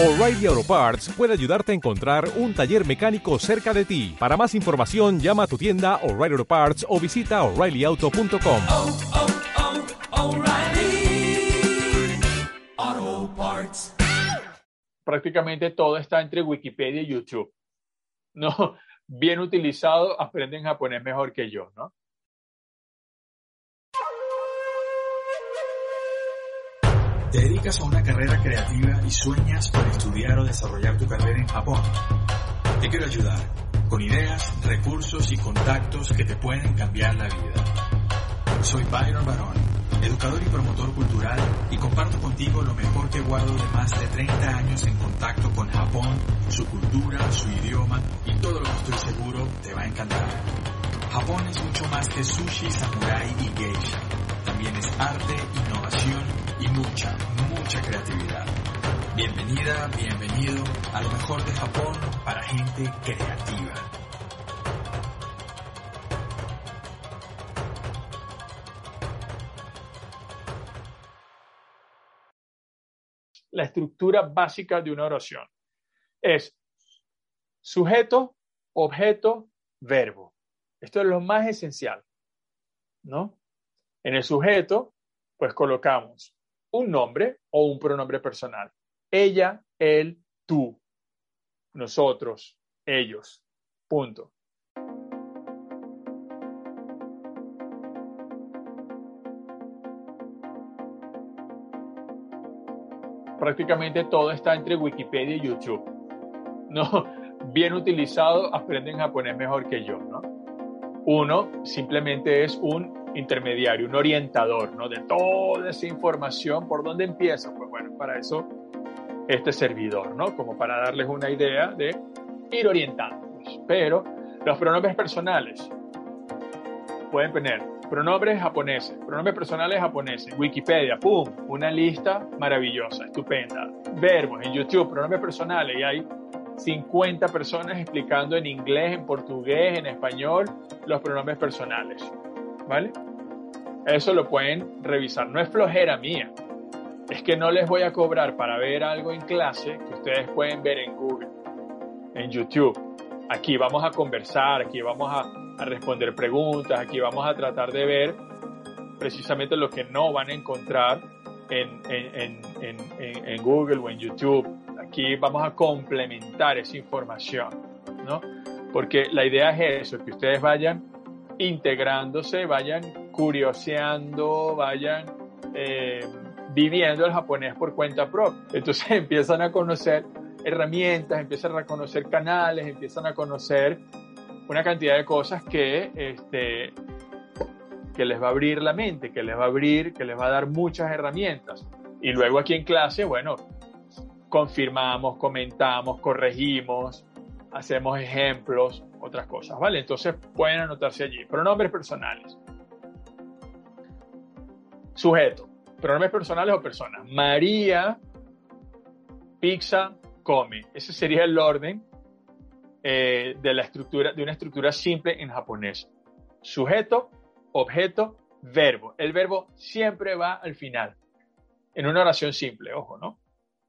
O'Reilly Auto Parts puede ayudarte a encontrar un taller mecánico cerca de ti. Para más información, llama a tu tienda O'Reilly Auto Parts o visita oreillyauto.com. oh, oh, Parts. prácticamente todo está entre Wikipedia y YouTube. No, bien utilizado, aprenden japonés mejor que yo, ¿no? ¿Te dedicas a una carrera creativa y sueñas con estudiar o desarrollar tu carrera en Japón? Te quiero ayudar con ideas, recursos y contactos que te pueden cambiar la vida. Soy Byron Barón, educador y promotor cultural y comparto contigo lo mejor que guardo de más de 30 años en contacto con Japón, su cultura, su idioma y todo lo que estoy seguro te va a encantar. Japón es mucho más que sushi, samurai y geisha. También es arte, innovación y mucha, mucha creatividad. Bienvenida, bienvenido a lo mejor de Japón para gente creativa. La estructura básica de una oración es sujeto, objeto, verbo. Esto es lo más esencial, ¿no? En el sujeto, pues colocamos un nombre o un pronombre personal. Ella, él, tú, nosotros, ellos. Punto. Prácticamente todo está entre Wikipedia y YouTube. No, bien utilizado, aprenden japonés mejor que yo, ¿no? Uno simplemente es un intermediario, un orientador, ¿no? De toda esa información, ¿por dónde empieza? Pues bueno, para eso este servidor, ¿no? Como para darles una idea de ir orientándolos. Pero los pronombres personales pueden poner pronombres japoneses, pronombres personales japoneses, Wikipedia, ¡pum! Una lista maravillosa, estupenda. Verbos en YouTube, pronombres personales, y hay 50 personas explicando en inglés, en portugués, en español los pronombres personales. ¿Vale? Eso lo pueden revisar. No es flojera mía. Es que no les voy a cobrar para ver algo en clase que ustedes pueden ver en Google, en YouTube. Aquí vamos a conversar, aquí vamos a, responder preguntas, aquí vamos a tratar de ver precisamente lo que no van a encontrar en, en, en, en, Google o en YouTube. Aquí vamos a complementar esa información, ¿no? Porque la idea es eso, que ustedes vayan integrándose, vayan curioseando, vayan eh, viviendo el japonés por cuenta propia. Entonces empiezan a conocer herramientas, empiezan a conocer canales, empiezan a conocer una cantidad de cosas que, este, que les va a abrir la mente, que les va a abrir, que les va a dar muchas herramientas. Y luego aquí en clase, bueno, confirmamos, comentamos, corregimos, hacemos ejemplos, otras cosas, ¿vale? Entonces pueden anotarse allí. Pronombres personales. Sujeto. Pronombres personales o personas. María, pizza, come. Ese sería el orden eh, de la estructura, de una estructura simple en japonés. Sujeto, objeto, verbo. El verbo siempre va al final. En una oración simple, ojo, ¿no?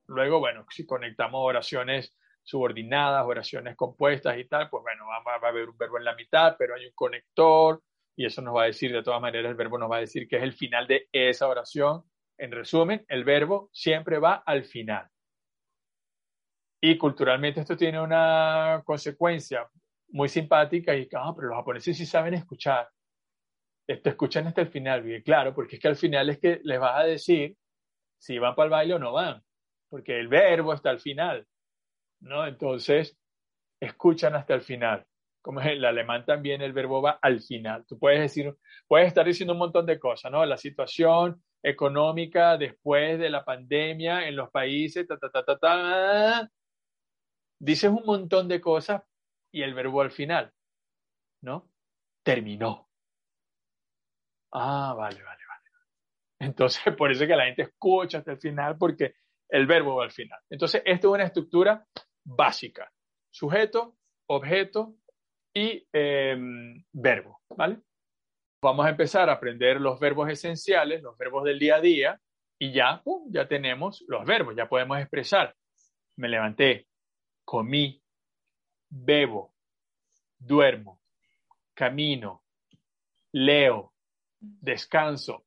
Luego, bueno, si conectamos oraciones subordinadas, oraciones compuestas y tal, pues bueno, va, va, a haber un verbo en la mitad, pero hay un conector y eso nos va a decir, de todas maneras, el verbo nos va a decir que es el final de esa oración. En resumen, el verbo siempre va al final. Y culturalmente esto tiene una consecuencia muy simpática y, ah, pero los japoneses sí saben escuchar. Esto escuchan hasta el final, bien claro, porque es que al final es que les vas a decir si van para el baile o no van, porque el verbo está al final. ¿no? Entonces, escuchan hasta el final. Como en el alemán también el verbo va al final. Tú puedes decir, puedes estar diciendo un montón de cosas, ¿no? La situación económica después de la pandemia en los países, ta, ta, ta, ta, ta. Dices un montón de cosas y el verbo al final, ¿no? Terminó. Ah, vale, vale, vale. Entonces, por eso es que la gente escucha hasta el final, porque el verbo va al final. Entonces, esto es una estructura básica. Sujeto, objeto y eh, verbo, ¿vale? Vamos a empezar a aprender los verbos esenciales, los verbos del día a día, y ya, ya tenemos los verbos, ya podemos expresar. me levanté, comí, bebo, duermo, camino, leo, descanso.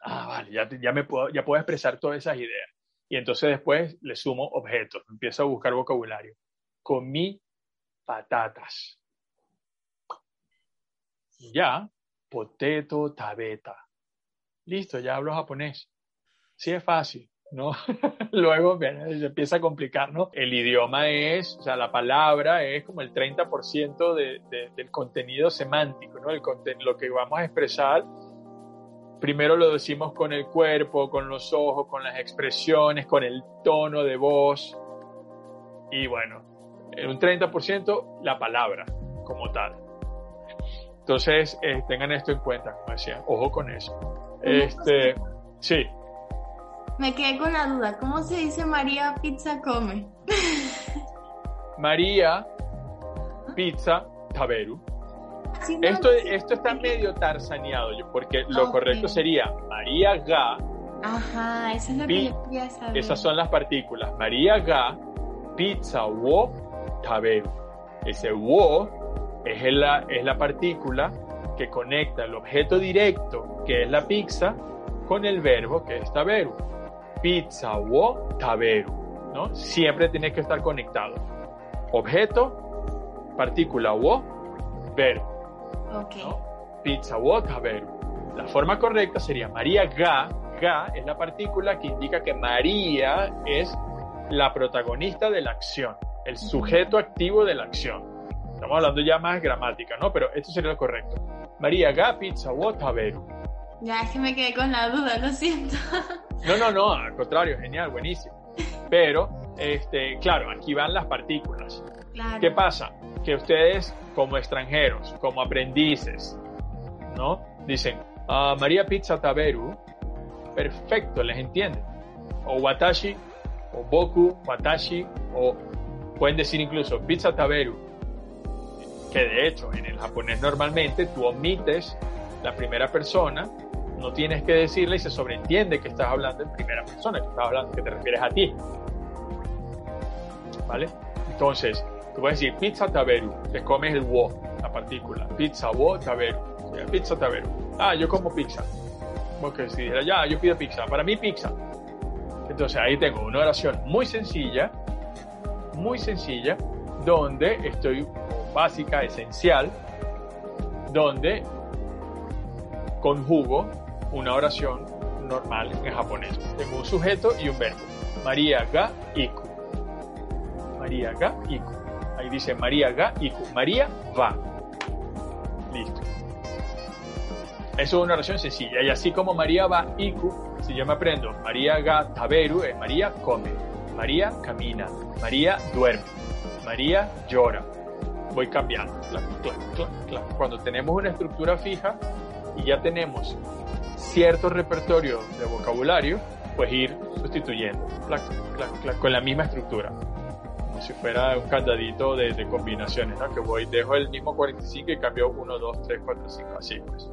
Ah, vale, ya, ya, me puedo, ya puedo expresar todas esas ideas. Y entonces después le sumo objetos, empiezo a buscar vocabulario. Comí patatas. Ya, potato tabeta. Listo, ya hablo japonés. Sí es fácil, ¿no? Luego se empieza a complicar, ¿no? El idioma es, o sea, la palabra es como el 30% de, de, del contenido semántico, ¿no? El lo que vamos a expresar, primero lo decimos con el cuerpo, con los ojos, con las expresiones, con el tono de voz. Y bueno, en un 30% la palabra como tal. Entonces, eh, tengan esto en cuenta, como decía, ojo con eso. Este, sí. Me quedé con la duda, ¿cómo se dice María Pizza come? María Pizza Taberu. esto, esto está medio tarzaneado, porque lo correcto sería María Ga. Ajá, eso es lo que yo quería saber. Esas son las partículas. María Ga, Pizza Wo Taberu. Ese Wo es la, es la partícula que conecta el objeto directo, que es la pizza, con el verbo, que es taberu. Pizza wo taberu. ¿no? Siempre tiene que estar conectado. Objeto, partícula wo, verbo. Pizza wo taberu. La forma correcta sería María ga. Ga es la partícula que indica que María es la protagonista de la acción, el sujeto activo de la acción. Estamos hablando ya más gramática, ¿no? Pero esto sería lo correcto. María ga pizza wo taberu. Ya, es que me quedé con la duda, lo siento. No, no, no, al contrario, genial, buenísimo. Pero, este, claro, aquí van las partículas. Claro. ¿Qué pasa? Que ustedes, como extranjeros, como aprendices, ¿no? Dicen, ah, María Pizza Taberu, perfecto, les entiende. O Watashi, o Boku, Watashi, o pueden decir incluso Pizza Taberu, que de hecho en el japonés normalmente tú omites la primera persona, no tienes que decirle y se sobreentiende que estás hablando en primera persona, que estás hablando, que te refieres a ti. ¿Vale? Entonces, tú puedes decir pizza taberu, te comes el wo, la partícula, pizza wo taberu, pizza taberu. Ah, yo como pizza. Porque si dijera, ya, yo pido pizza, para mí pizza. Entonces ahí tengo una oración muy sencilla, muy sencilla, donde estoy básica, esencial, donde conjugo una oración normal en japonés. Tengo un sujeto y un verbo. María ga iku. María ga iku. Ahí dice María ga iku. María va. Listo. Eso es una oración sencilla. Y así como María va iku, si yo me aprendo María ga taberu, es María come. María camina. María duerme. María llora voy cambiando. Cuando tenemos una estructura fija y ya tenemos cierto repertorio de vocabulario, pues ir sustituyendo con la misma estructura. Como si fuera un candadito de, de combinaciones, ¿no? Que voy, dejo el mismo 45 y cambio 1, 2, 3, 4, 5, así pues.